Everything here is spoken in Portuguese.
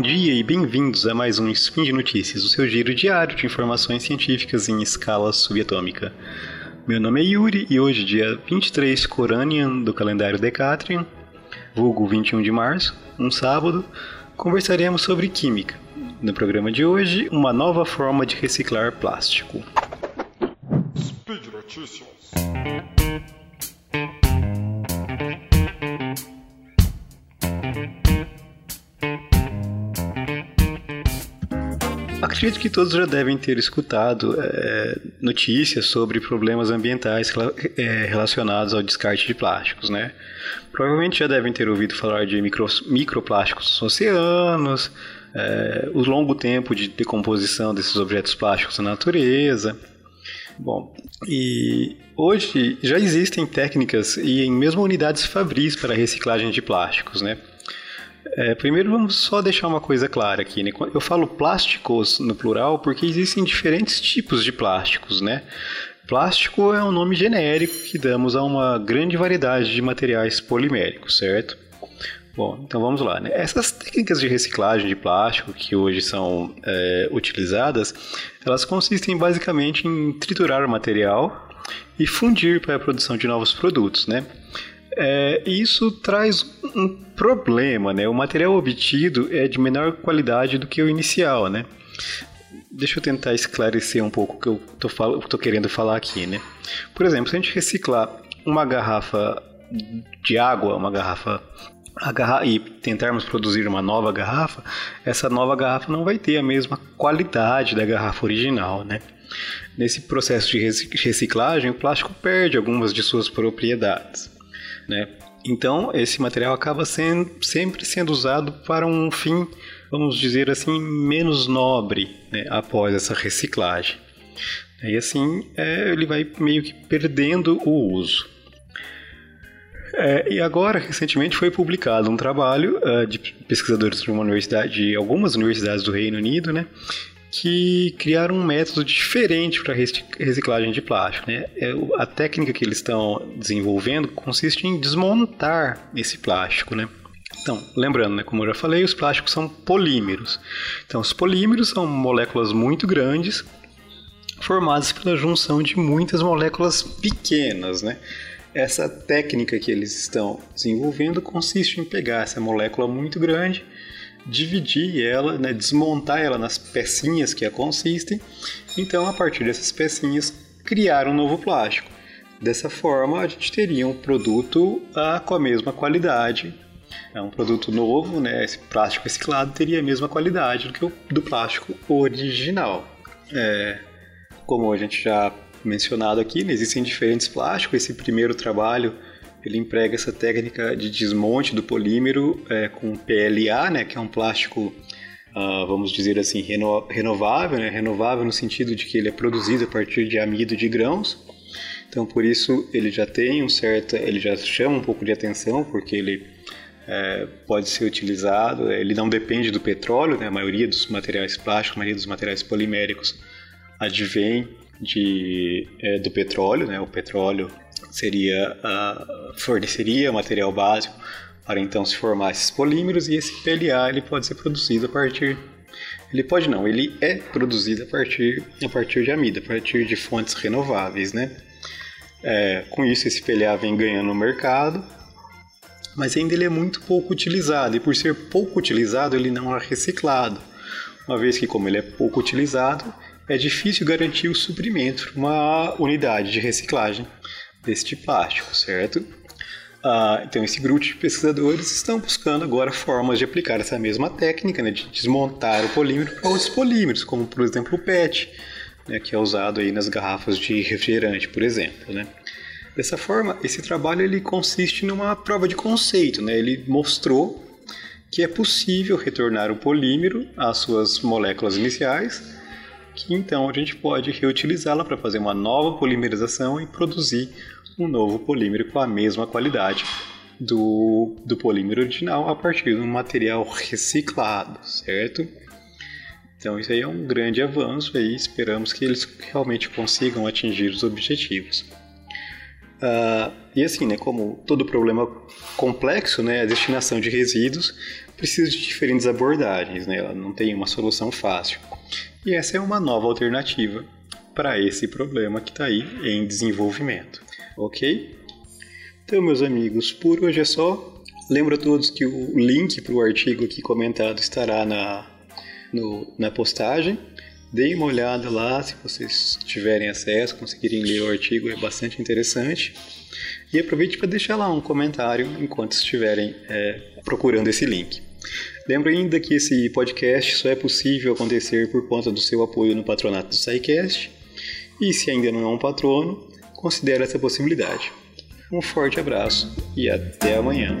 dia e bem-vindos a mais um Spin de Notícias, o seu giro diário de informações científicas em escala subatômica. Meu nome é Yuri e hoje, dia 23 Coranian do calendário Decatrian, vulgo 21 de março, um sábado, conversaremos sobre química. No programa de hoje, uma nova forma de reciclar plástico. Speed Notícias. Acredito que todos já devem ter escutado é, notícias sobre problemas ambientais é, relacionados ao descarte de plásticos, né? Provavelmente já devem ter ouvido falar de micro, microplásticos nos oceanos, é, o longo tempo de decomposição desses objetos plásticos na natureza. Bom, e hoje já existem técnicas e mesmo unidades fabris para reciclagem de plásticos, né? É, primeiro vamos só deixar uma coisa clara aqui, né? Eu falo plásticos no plural porque existem diferentes tipos de plásticos, né? Plástico é um nome genérico que damos a uma grande variedade de materiais poliméricos, certo? Bom, então vamos lá. Né? Essas técnicas de reciclagem de plástico que hoje são é, utilizadas, elas consistem basicamente em triturar o material e fundir para a produção de novos produtos, né? É, isso traz um problema, né? O material obtido é de menor qualidade do que o inicial, né? Deixa eu tentar esclarecer um pouco o que eu tô, tô querendo falar aqui, né? Por exemplo, se a gente reciclar uma garrafa de água, uma garrafa e tentarmos produzir uma nova garrafa, essa nova garrafa não vai ter a mesma qualidade da garrafa original, né? Nesse processo de reciclagem, o plástico perde algumas de suas propriedades né? Então, esse material acaba sendo, sempre sendo usado para um fim, vamos dizer assim, menos nobre né, após essa reciclagem. E assim, é, ele vai meio que perdendo o uso. É, e agora, recentemente, foi publicado um trabalho uh, de pesquisadores de uma universidade, de algumas universidades do Reino Unido, né, que criaram um método diferente para reciclagem de plástico. Né? É, a técnica que eles estão desenvolvendo consiste em desmontar esse plástico. Né? Então, lembrando, né, como eu já falei, os plásticos são polímeros. Então, os polímeros são moléculas muito grandes formadas pela junção de muitas moléculas pequenas, né? Essa técnica que eles estão desenvolvendo consiste em pegar essa molécula muito grande dividir ela, né, desmontar ela nas pecinhas que a consistem. Então, a partir dessas pecinhas, criar um novo plástico. Dessa forma, a gente teria um produto ah, com a mesma qualidade. É um produto novo, né? Esse plástico reciclado teria a mesma qualidade do que o do plástico original. É, como a gente já mencionado aqui, né, existem diferentes plásticos. Esse primeiro trabalho ele emprega essa técnica de desmonte do polímero é, com PLA, né, que é um plástico, uh, vamos dizer assim, reno renovável, né, renovável no sentido de que ele é produzido a partir de amido de grãos. Então, por isso ele já tem um certo, ele já chama um pouco de atenção, porque ele é, pode ser utilizado, ele não depende do petróleo, né, a maioria dos materiais plásticos, a maioria dos materiais poliméricos advém de, é, do petróleo, né, o petróleo seria uh, forneceria material básico para então se formar esses polímeros e esse PLA ele pode ser produzido a partir ele pode não, ele é produzido a partir a partir de amida, a partir de fontes renováveis, né? É, com isso esse PLA vem ganhando no mercado, mas ainda ele é muito pouco utilizado e por ser pouco utilizado ele não é reciclado, uma vez que como ele é pouco utilizado é difícil garantir o suprimento para uma unidade de reciclagem deste plástico, certo? Ah, então, esse grupo de pesquisadores estão buscando agora formas de aplicar essa mesma técnica, né, de desmontar o polímero para outros polímeros, como por exemplo o PET, né, que é usado aí nas garrafas de refrigerante, por exemplo. Né? Dessa forma, esse trabalho ele consiste numa prova de conceito. Né? Ele mostrou que é possível retornar o polímero às suas moléculas iniciais que então a gente pode reutilizá-la para fazer uma nova polimerização e produzir um novo polímero com a mesma qualidade do, do polímero original a partir de um material reciclado, certo? Então isso aí é um grande avanço e esperamos que eles realmente consigam atingir os objetivos. Uh, e assim, né, como todo problema complexo, né, a destinação de resíduos precisa de diferentes abordagens, né, ela não tem uma solução fácil. E essa é uma nova alternativa para esse problema que está aí em desenvolvimento, ok? Então, meus amigos, por hoje é só. Lembro a todos que o link para o artigo aqui comentado estará na, no, na postagem. Deem uma olhada lá, se vocês tiverem acesso, conseguirem ler o artigo, é bastante interessante. E aproveite para deixar lá um comentário enquanto estiverem é, procurando esse link. Lembro ainda que esse podcast só é possível acontecer por conta do seu apoio no patronato do SciCast. E se ainda não é um patrono, considere essa possibilidade. Um forte abraço e até amanhã.